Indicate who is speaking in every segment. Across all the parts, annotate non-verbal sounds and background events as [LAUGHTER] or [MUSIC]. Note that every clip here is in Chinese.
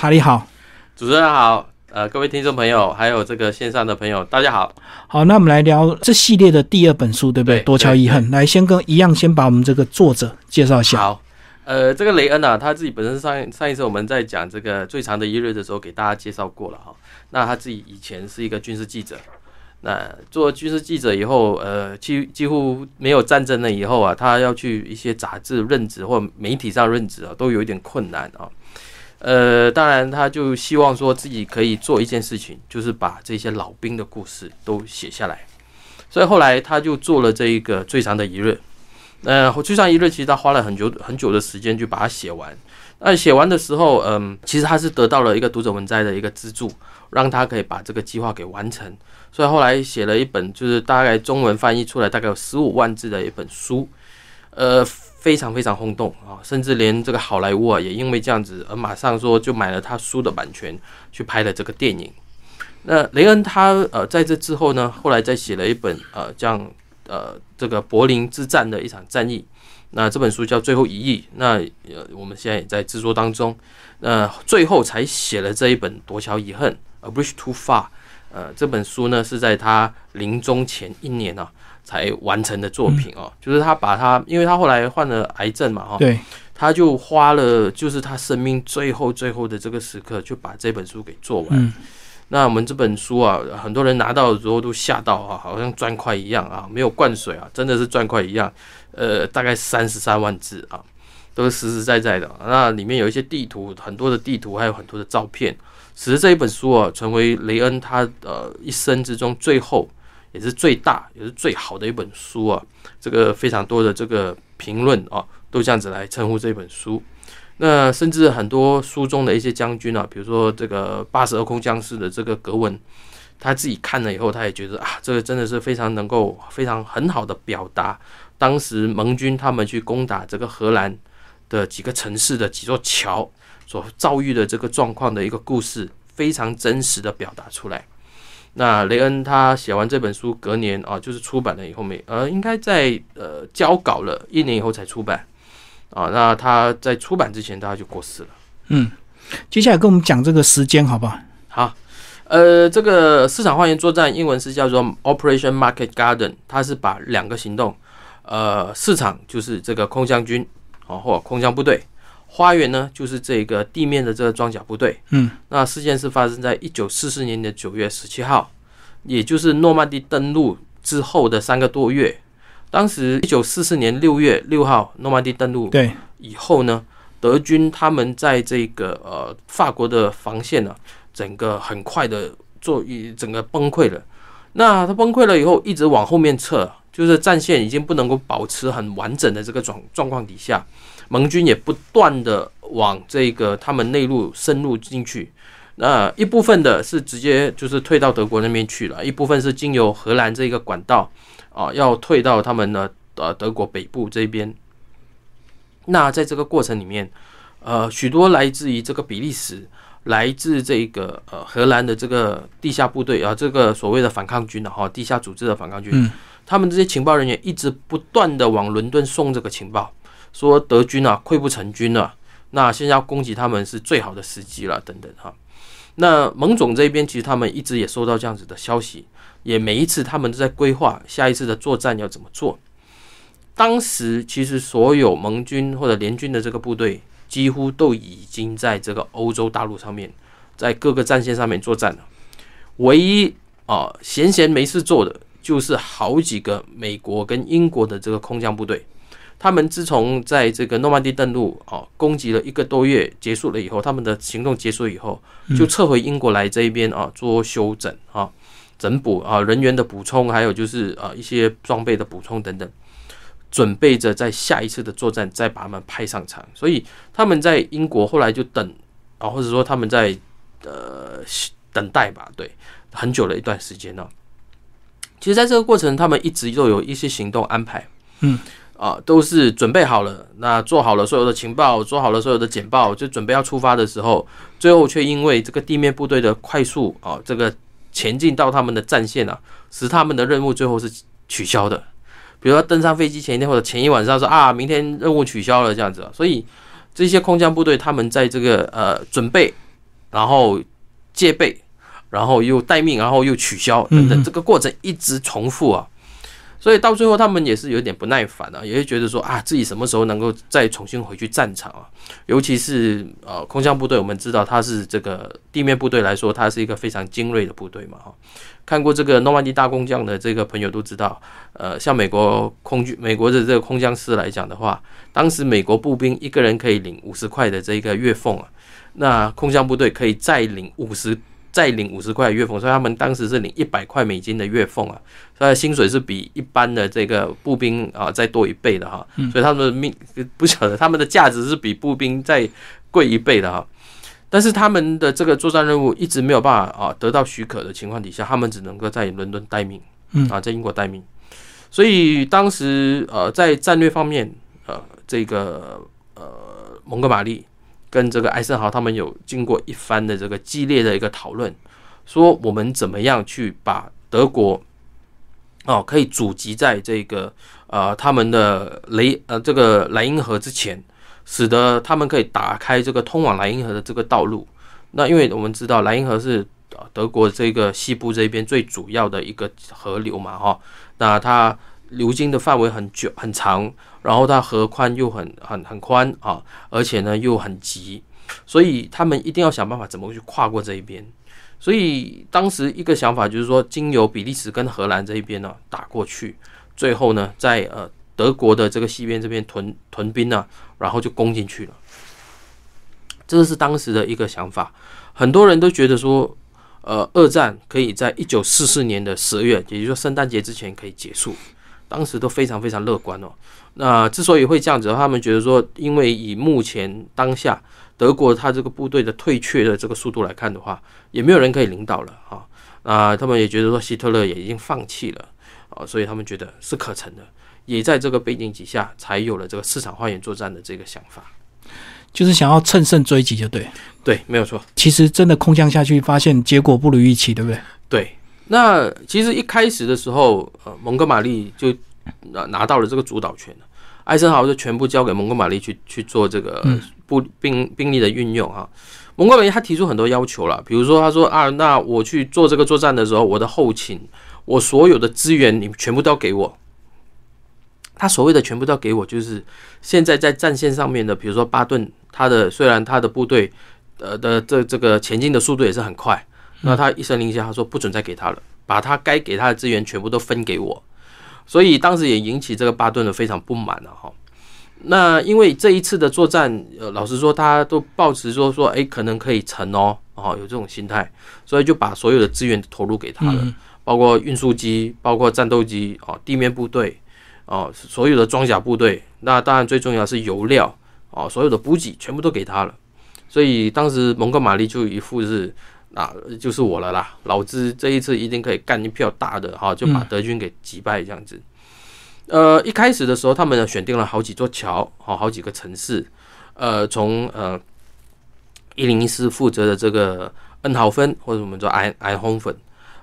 Speaker 1: 查理好，
Speaker 2: 主持人好，呃，各位听众朋友，还有这个线上的朋友，大家好。
Speaker 1: 好，那我们来聊这系列的第二本书，对不对？
Speaker 2: 对
Speaker 1: 多桥遗恨，来先跟一样，先把我们这个作者介绍一下。
Speaker 2: 好，呃，这个雷恩啊，他自己本身上上一次我们在讲这个最长的一日的时候，给大家介绍过了哈。那他自己以前是一个军事记者，那做军事记者以后，呃，几几乎没有战争了以后啊，他要去一些杂志任职或媒体上任职啊，都有一点困难啊。呃，当然，他就希望说自己可以做一件事情，就是把这些老兵的故事都写下来。所以后来他就做了这一个最长的一日。呃，最长一日其实他花了很久很久的时间就把它写完。那写完的时候，嗯，其实他是得到了一个读者文摘的一个资助，让他可以把这个计划给完成。所以后来写了一本，就是大概中文翻译出来大概有十五万字的一本书，呃，非常非常轰动啊，甚至连这个好莱坞啊也因为这样子而马上说就买了他书的版权去拍了这个电影。那雷恩他呃在这之后呢，后来再写了一本呃这样呃这个柏林之战的一场战役。那这本书叫《最后一役》，那呃我们现在也在制作当中。那最后才写了这一本《夺桥遗恨》A Bridge Too Far。呃，这本书呢是在他临终前一年啊才完成的作品哦，就是他把他，因为他后来患了癌症嘛哈，
Speaker 1: 对，
Speaker 2: 他就花了就是他生命最后最后的这个时刻，就把这本书给做完。
Speaker 1: 嗯
Speaker 2: 那我们这本书啊，很多人拿到的时候都吓到啊，好像砖块一样啊，没有灌水啊，真的是砖块一样。呃，大概三十三万字啊，都是实实在在的。那里面有一些地图，很多的地图，还有很多的照片，使得这一本书啊，成为雷恩他呃一生之中最后也是最大也是最好的一本书啊。这个非常多的这个评论啊，都这样子来称呼这本书。那甚至很多书中的一些将军啊，比如说这个八十二空降师的这个格文，他自己看了以后，他也觉得啊，这个真的是非常能够非常很好的表达当时盟军他们去攻打这个荷兰的几个城市的几座桥所遭遇的这个状况的一个故事，非常真实的表达出来。那雷恩他写完这本书，隔年啊，就是出版了以后没呃，应该在呃交稿了一年以后才出版。啊，那他在出版之前，他就过世了。
Speaker 1: 嗯，接下来跟我们讲这个时间好不好？
Speaker 2: 好，呃，这个市场花园作战英文是叫做 Operation Market Garden，它是把两个行动，呃，市场就是这个空降军啊或空降部队，花园呢就是这个地面的这个装甲部队。
Speaker 1: 嗯，
Speaker 2: 那事件是发生在一九四四年的九月十七号，也就是诺曼底登陆之后的三个多月。当时一九四四年六月六号，诺曼底登陆
Speaker 1: 对，
Speaker 2: 以后呢，德军他们在这个呃法国的防线呢，整个很快的做一整个崩溃了。那它崩溃了以后，一直往后面撤，就是战线已经不能够保持很完整的这个状状况底下，盟军也不断的往这个他们内陆深入进去。那一部分的是直接就是退到德国那边去了，一部分是经由荷兰这个管道。啊，要退到他们的呃德国北部这边。那在这个过程里面，呃，许多来自于这个比利时、来自这个呃荷兰的这个地下部队啊，这个所谓的反抗军的哈，地下组织的反抗军，
Speaker 1: 嗯
Speaker 2: 他们这些情报人员一直不断的往伦敦送这个情报，说德军啊溃不成军了，那现在要攻击他们是最好的时机了，等等哈。那盟总这边其实他们一直也收到这样子的消息。也每一次他们都在规划下一次的作战要怎么做。当时其实所有盟军或者联军的这个部队几乎都已经在这个欧洲大陆上面，在各个战线上面作战了。唯一啊闲闲没事做的就是好几个美国跟英国的这个空降部队。他们自从在这个诺曼底登陆啊攻击了一个多月结束了以后，他们的行动结束以后，就撤回英国来这一边啊做休整啊。整补啊，人员的补充，还有就是啊一些装备的补充等等，准备着在下一次的作战再把他们派上场。所以他们在英国后来就等啊，或者说他们在呃等待吧，对，很久的一段时间呢。其实，在这个过程，他们一直都有一些行动安排，
Speaker 1: 嗯，
Speaker 2: 啊，都是准备好了，那做好了所有的情报，做好了所有的简报，就准备要出发的时候，最后却因为这个地面部队的快速啊，这个。前进到他们的战线啊，使他们的任务最后是取消的。比如说登上飞机前一天或者前一晚上说啊，明天任务取消了这样子。所以这些空降部队他们在这个呃准备然后戒备，然后又待命，然后又取消等等，这个过程一直重复啊。所以到最后，他们也是有点不耐烦啊，也会觉得说啊，自己什么时候能够再重新回去战场啊？尤其是呃，空降部队，我们知道它是这个地面部队来说，它是一个非常精锐的部队嘛，哈。看过这个诺曼底大工匠的这个朋友都知道，呃，像美国空军、美国的这个空降师来讲的话，当时美国步兵一个人可以领五十块的这个月俸啊，那空降部队可以再领五十。再领五十块月俸，所以他们当时是领一百块美金的月俸啊，所以薪水是比一般的这个步兵啊再多一倍的哈，所以他们的命不晓得他们的价值是比步兵再贵一倍的哈，但是他们的这个作战任务一直没有办法啊得到许可的情况底下，他们只能够在伦敦待命，啊，在英国待命，所以当时呃在战略方面呃这个呃蒙哥马利。跟这个艾森豪他们有经过一番的这个激烈的一个讨论，说我们怎么样去把德国哦可以阻击在这个呃他们的雷呃这个莱茵河之前，使得他们可以打开这个通往莱茵河的这个道路。那因为我们知道莱茵河是德国这个西部这边最主要的一个河流嘛哈，那它流经的范围很久很长。然后它河宽又很很很宽啊，而且呢又很急，所以他们一定要想办法怎么去跨过这一边。所以当时一个想法就是说，经由比利时跟荷兰这一边呢打过去，最后呢在呃德国的这个西边这边屯屯兵呢，然后就攻进去了。这是当时的一个想法，很多人都觉得说，呃，二战可以在一九四四年的十月，也就是说圣诞节之前可以结束。当时都非常非常乐观哦。那之所以会这样子，他们觉得说，因为以目前当下德国他这个部队的退却的这个速度来看的话，也没有人可以领导了哈。啊，他们也觉得说，希特勒也已经放弃了啊，所以他们觉得是可成的。也在这个背景底下，才有了这个市场花园作战的这个想法，
Speaker 1: 就是想要乘胜追击，就对。
Speaker 2: 对，没有错。
Speaker 1: 其实真的空降下去，发现结果不如预期，对不对？
Speaker 2: 对。那其实一开始的时候，呃，蒙哥马利就拿拿到了这个主导权艾森豪就全部交给蒙哥马利去去做这个步兵兵力的运用啊。蒙哥马利他提出很多要求了，比如说他说啊，那我去做这个作战的时候，我的后勤，我所有的资源，你全部都要给我。他所谓的全部都要给我，就是现在在战线上面的，比如说巴顿，他的虽然他的部队呃的这这个前进的速度也是很快。那他一声令下，他说不准再给他了，把他该给他的资源全部都分给我，所以当时也引起这个巴顿的非常不满了哈。那因为这一次的作战，呃，老实说，他都抱持说说，哎，可能可以成哦，哦，有这种心态，所以就把所有的资源投入给他了，包括运输机，包括战斗机，哦，地面部队，哦，所有的装甲部队，那当然最重要是油料，哦，所有的补给全部都给他了，所以当时蒙哥马利就一副是。那就是我了啦，老子这一次一定可以干一票大的哈，就把德军给击败这样子。呃，一开始的时候，他们呢选定了好几座桥，好好几个城市。呃，从呃一零一师负责的这个恩豪芬，或者我们说埃埃洪芬，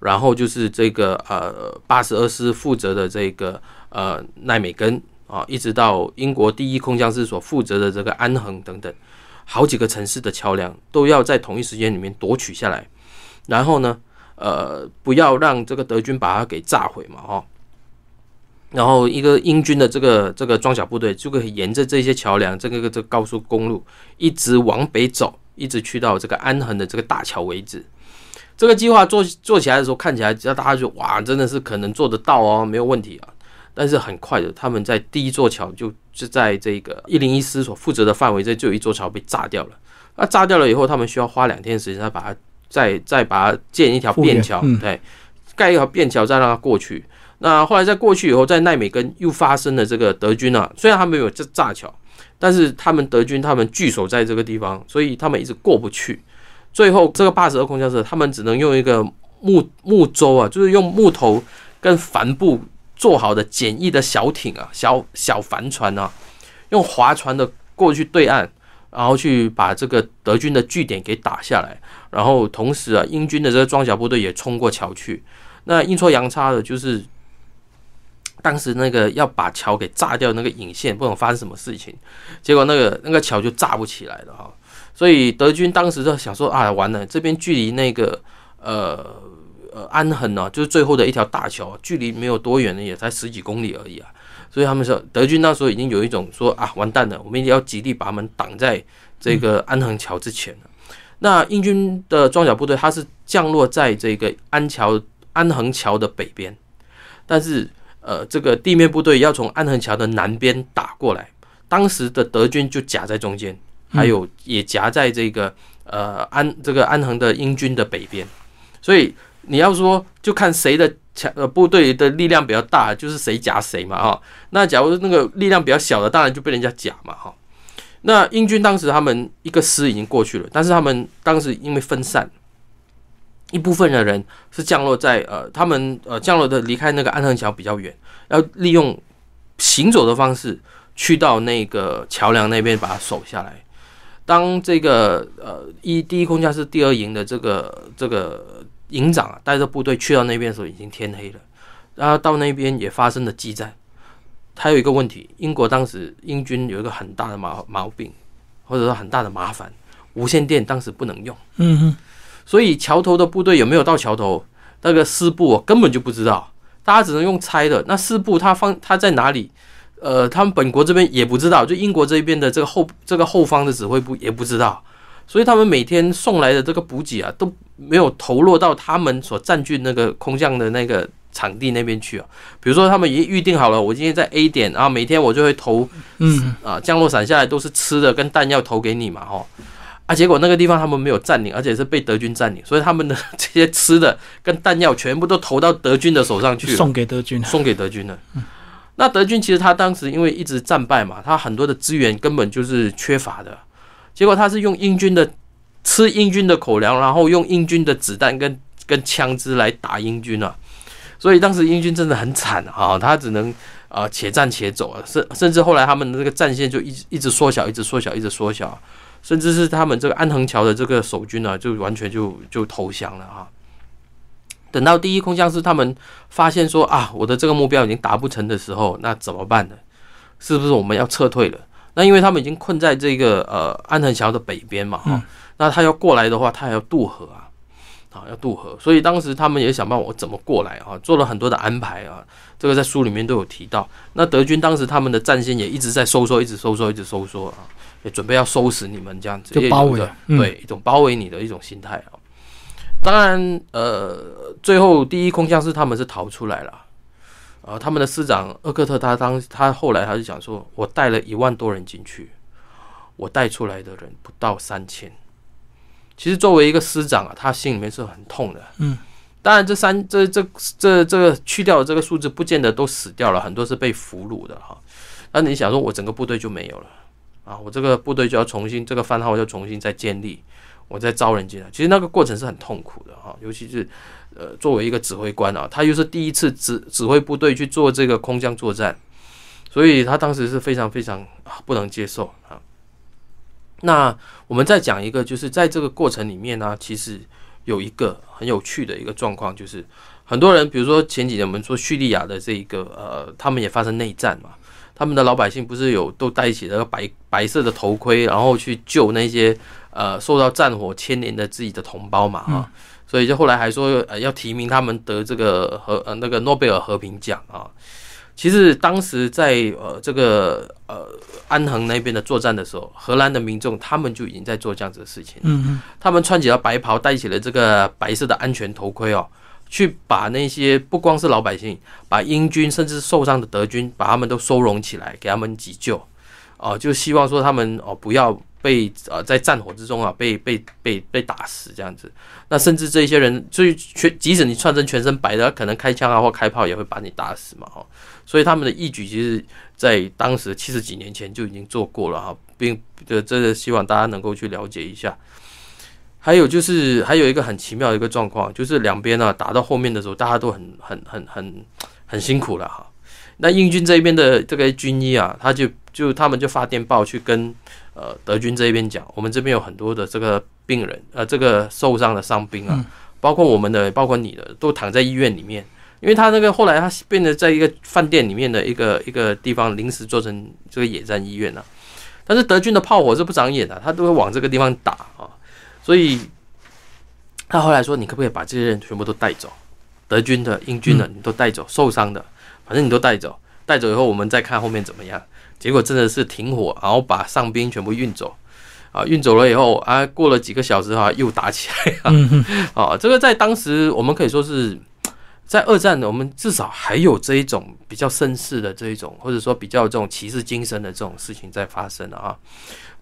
Speaker 2: 然后就是这个呃八十二师负责的这个呃奈美根啊，一直到英国第一空降师所负责的这个安恒等等。好几个城市的桥梁都要在同一时间里面夺取下来，然后呢，呃，不要让这个德军把它给炸毁嘛，哈。然后一个英军的这个这个装甲部队就可以沿着这些桥梁，这个这个高速公路一直往北走，一直去到这个安恒的这个大桥为止。这个计划做做起来的时候，看起来只要大家就哇，真的是可能做得到哦，没有问题啊。但是很快的，他们在第一座桥就就在这个一零一师所负责的范围内就有一座桥被炸掉了。那炸掉了以后，他们需要花两天时间，再把它再再把它建一条便桥，对，盖一条便桥再让它过去。那后来在过去以后，在奈美根又发生了这个德军啊，虽然他们有这炸桥，但是他们德军他们据守在这个地方，所以他们一直过不去。最后这个八十二空降师，他们只能用一个木木舟啊，就是用木头跟帆布。做好的简易的小艇啊，小小帆船啊，用划船的过去对岸，然后去把这个德军的据点给打下来，然后同时啊，英军的这个装甲部队也冲过桥去。那阴错阳差的就是当时那个要把桥给炸掉那个引线，不懂发生什么事情，结果那个那个桥就炸不起来了哈。所以德军当时就想说啊，完了，这边距离那个呃呃安恒呢，就是最后的一条大桥，距离没有多远呢，也才十几公里而已啊。所以他们说，德军那时候已经有一种说啊，完蛋了，我们一定要极力把他们挡在这个安恒桥之前了。那英军的装甲部队，它是降落在这个安桥安恒桥的北边，但是呃，这个地面部队要从安衡桥的南边打过来，当时的德军就夹在中间，还有也夹在这个呃安这个安恒的英军的北边，所以你要说就看谁的强呃部队的力量比较大，就是谁夹谁嘛哈。那假如那个力量比较小的，当然就被人家夹嘛哈。那英军当时他们一个师已经过去了，但是他们当时因为分散，一部分的人是降落在呃，他们呃降落的离开那个安衡桥比较远，要利用行走的方式去到那个桥梁那边把它守下来。当这个呃一第一空降师第二营的这个这个营长啊带着部队去到那边的时候，已经天黑了，然后到那边也发生了激战。还有一个问题，英国当时英军有一个很大的毛毛病，或者说很大的麻烦，无线电当时不能用。
Speaker 1: 嗯哼，
Speaker 2: 所以桥头的部队有没有到桥头，那个师部根本就不知道，大家只能用猜的。那师部他放他在哪里？呃，他们本国这边也不知道，就英国这边的这个后这个后方的指挥部也不知道，所以他们每天送来的这个补给啊都没有投落到他们所占据那个空降的那个。场地那边去啊，比如说他们已经预定好了，我今天在 A 点，然后每天我就会投，
Speaker 1: 嗯。
Speaker 2: 啊，降落伞下来都是吃的跟弹药投给你嘛，吼，啊，结果那个地方他们没有占领，而且是被德军占领，所以他们的这些吃的跟弹药全部都投到德军的手上去，
Speaker 1: 送给德军，
Speaker 2: 送给德军了。那德军其实他当时因为一直战败嘛，他很多的资源根本就是缺乏的，结果他是用英军的吃英军的口粮，然后用英军的子弹跟跟枪支来打英军啊。所以当时英军真的很惨啊，他只能啊且战且走啊，甚甚至后来他们的这个战线就一直一直缩小，一直缩小，一直缩小，甚至是他们这个安恒桥的这个守军呢，就完全就就投降了啊。等到第一空降师他们发现说啊，我的这个目标已经达不成的时候，那怎么办呢？是不是我们要撤退了？那因为他们已经困在这个呃安藤桥的北边嘛哈，那他要过来的话，他还要渡河啊。啊，要渡河，所以当时他们也想办法，我怎么过来啊？做了很多的安排啊，这个在书里面都有提到。那德军当时他们的战线也一直在收缩，一直收缩，一直收缩啊，也准备要收拾你们这样子，
Speaker 1: 就包围，
Speaker 2: 对，一种包围你的一种心态啊。当然，呃，最后第一空降师他们是逃出来了，啊，他们的师长厄克特他当他后来他就讲说，我带了一万多人进去，我带出来的人不到三千。其实作为一个师长啊，他心里面是很痛的。
Speaker 1: 嗯，
Speaker 2: 当然这三这这这这个去掉的这个数字，不见得都死掉了，很多是被俘虏的哈。那你想说，我整个部队就没有了啊？我这个部队就要重新这个番号要重新再建立，我再招人进来。其实那个过程是很痛苦的哈，尤其是呃作为一个指挥官啊，他又是第一次指指挥部队去做这个空降作战，所以他当时是非常非常不能接受啊。那我们再讲一个，就是在这个过程里面呢，其实有一个很有趣的一个状况，就是很多人，比如说前几年我们说叙利亚的这一个呃，他们也发生内战嘛，他们的老百姓不是有都戴起了白白色的头盔，然后去救那些呃受到战火牵连的自己的同胞嘛哈，所以就后来还说呃要提名他们得这个和呃那个诺贝尔和平奖啊。其实当时在呃这个呃安恒那边的作战的时候，荷兰的民众他们就已经在做这样子的事情。
Speaker 1: 嗯嗯，
Speaker 2: 他们穿起了白袍，戴起了这个白色的安全头盔哦，去把那些不光是老百姓，把英军甚至受伤的德军，把他们都收容起来，给他们急救。哦，就希望说他们哦不要被呃在战火之中啊被被被被打死这样子。那甚至这些人，所以全即使你穿成全身白的，可能开枪啊或开炮也会把你打死嘛哈。所以他们的义举，其实，在当时七十几年前就已经做过了哈，并的真的希望大家能够去了解一下。还有就是，还有一个很奇妙的一个状况，就是两边呢打到后面的时候，大家都很很很很很辛苦了哈。那英军这边的这个军医啊，他就就他们就发电报去跟呃德军这边讲，我们这边有很多的这个病人，呃，这个受伤的伤兵啊，包括我们的，包括你的，都躺在医院里面。因为他那个后来他变得在一个饭店里面的一个一个地方临时做成这个野战医院了，但是德军的炮火是不长眼的，他都会往这个地方打啊，所以他后来说，你可不可以把这些人全部都带走？德军的、英军的，你都带走，受伤的，反正你都带走，带走以后我们再看后面怎么样。结果真的是停火，然后把上兵全部运走，啊，运走了以后啊，过了几个小时哈，又打起来啊，啊，这个在当时我们可以说是在二战，我们至少还有这一种比较绅士的这一种，或者说比较这种骑士精神的这种事情在发生啊。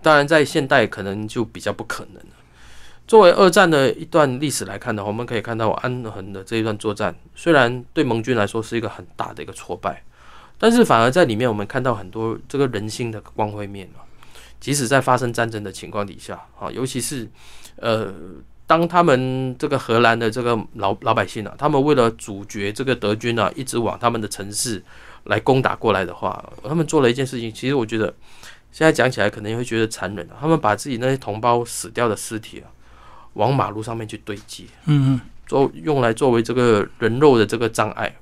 Speaker 2: 当然，在现代可能就比较不可能了。作为二战的一段历史来看的话，我们可以看到安恒的这一段作战，虽然对盟军来说是一个很大的一个挫败。但是反而在里面，我们看到很多这个人性的光辉面啊。即使在发生战争的情况底下啊，尤其是呃，当他们这个荷兰的这个老老百姓啊，他们为了阻绝这个德军啊，一直往他们的城市来攻打过来的话，他们做了一件事情。其实我觉得现在讲起来可能也会觉得残忍啊。他们把自己那些同胞死掉的尸体啊，往马路上面去堆积，
Speaker 1: 嗯嗯，
Speaker 2: 做用来作为这个人肉的这个障碍。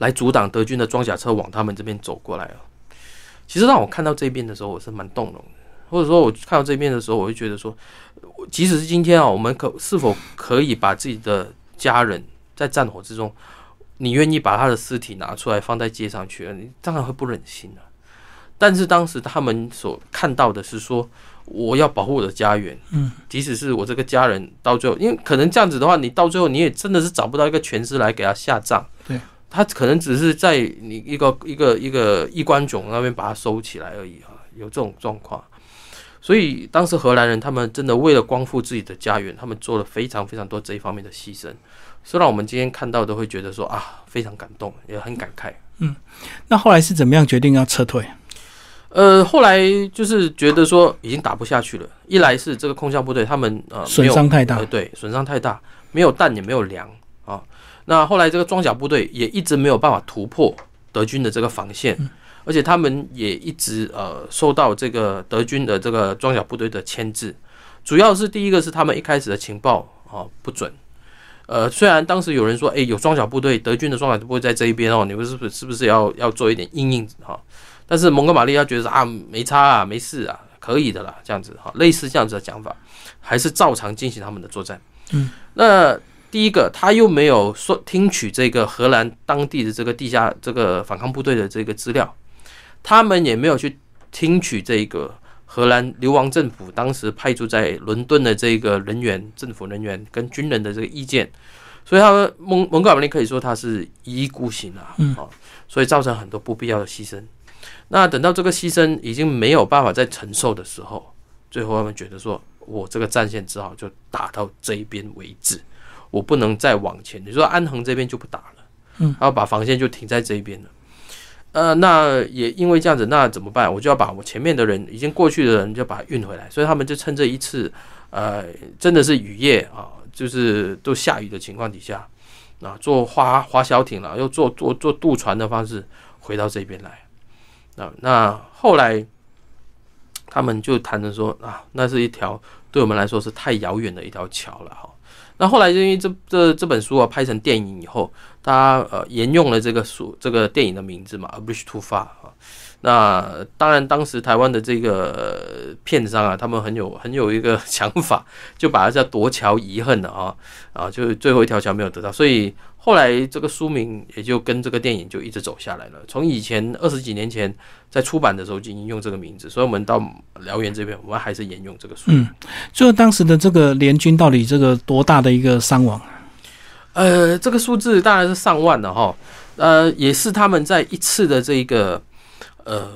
Speaker 2: 来阻挡德军的装甲车往他们这边走过来了。其实让我看到这边的时候，我是蛮动容的。或者说，我看到这边的时候，我会觉得说，即使是今天啊，我们可是否可以把自己的家人在战火之中，你愿意把他的尸体拿出来放在街上去？你当然会不忍心了。但是当时他们所看到的是说，我要保护我的家园。
Speaker 1: 嗯，
Speaker 2: 即使是我这个家人到最后，因为可能这样子的话，你到最后你也真的是找不到一个全尸来给他下葬。
Speaker 1: 对。
Speaker 2: 他可能只是在你一个一个一个衣冠冢那边把它收起来而已啊，有这种状况。所以当时荷兰人他们真的为了光复自己的家园，他们做了非常非常多这一方面的牺牲。虽然我们今天看到都会觉得说啊，非常感动，也很感慨。
Speaker 1: 嗯，那后来是怎么样决定要撤退？
Speaker 2: 呃，后来就是觉得说已经打不下去了。一来是这个空降部队他们呃
Speaker 1: 损伤太大，
Speaker 2: 对，损伤太大，没有弹也没有粮。那后来这个装甲部队也一直没有办法突破德军的这个防线，而且他们也一直呃受到这个德军的这个装甲部队的牵制。主要是第一个是他们一开始的情报啊不准，呃虽然当时有人说哎有装甲部队，德军的装甲部队在这一边哦，你们是不是是不是要要做一点应应哈？但是蒙哥马利亚觉得啊没差啊没事啊可以的啦这样子哈，类似这样子的讲法，还是照常进行他们的作战。
Speaker 1: 嗯，
Speaker 2: 那。第一个，他又没有说听取这个荷兰当地的这个地下这个反抗部队的这个资料，他们也没有去听取这个荷兰流亡政府当时派驻在伦敦的这个人员、政府人员跟军人的这个意见，所以他们蒙 [LAUGHS] 蒙哥马利可以说他是一意孤行啊，啊，所以造成很多不必要的牺牲。那等到这个牺牲已经没有办法再承受的时候，最后他们觉得说，我这个战线只好就打到这一边为止。我不能再往前，你说安恒这边就不打了，
Speaker 1: 嗯，
Speaker 2: 然后把防线就停在这一边了，呃，那也因为这样子，那怎么办？我就要把我前面的人已经过去的人就把它运回来，所以他们就趁这一次，呃，真的是雨夜啊，就是都下雨的情况底下，啊，坐滑滑小艇了，又坐坐坐渡船的方式回到这边来，啊，那后来他们就谈着说啊，那是一条对我们来说是太遥远的一条桥了哈。那后来，因为这这这本书啊拍成电影以后，他呃沿用了这个书这个电影的名字嘛，《A Bridge Too Far》啊。那当然，当时台湾的这个片商啊，他们很有很有一个 [LAUGHS] 想法，就把它叫夺桥遗恨的啊啊，就是最后一条桥没有得到，所以。后来这个书名也就跟这个电影就一直走下来了。从以前二十几年前在出版的时候就已经用这个名字，所以我们到辽源这边，我们还是沿用这个书。
Speaker 1: 嗯，最后当时的这个联军到底这个多大的一个伤亡？
Speaker 2: 呃，这个数字当然是上万的哈。呃，也是他们在一次的这个呃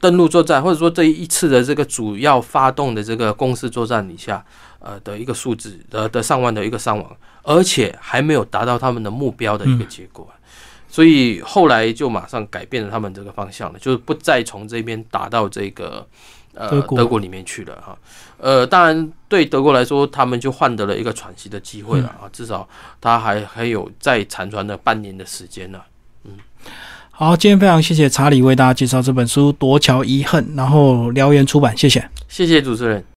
Speaker 2: 登陆作战，或者说这一次的这个主要发动的这个攻势作战底下。呃的一个数字，的的上万的一个伤亡，而且还没有达到他们的目标的一个结果，所以后来就马上改变了他们这个方向了，就是不再从这边打到这个呃德国里面去了哈。呃，当然对德国来说，他们就换得了一个喘息的机会了啊，至少他还还有再残喘的半年的时间呢。嗯，
Speaker 1: 好，今天非常谢谢查理为大家介绍这本书《夺桥遗恨》，然后燎原出版，谢谢，
Speaker 2: 谢谢主持人。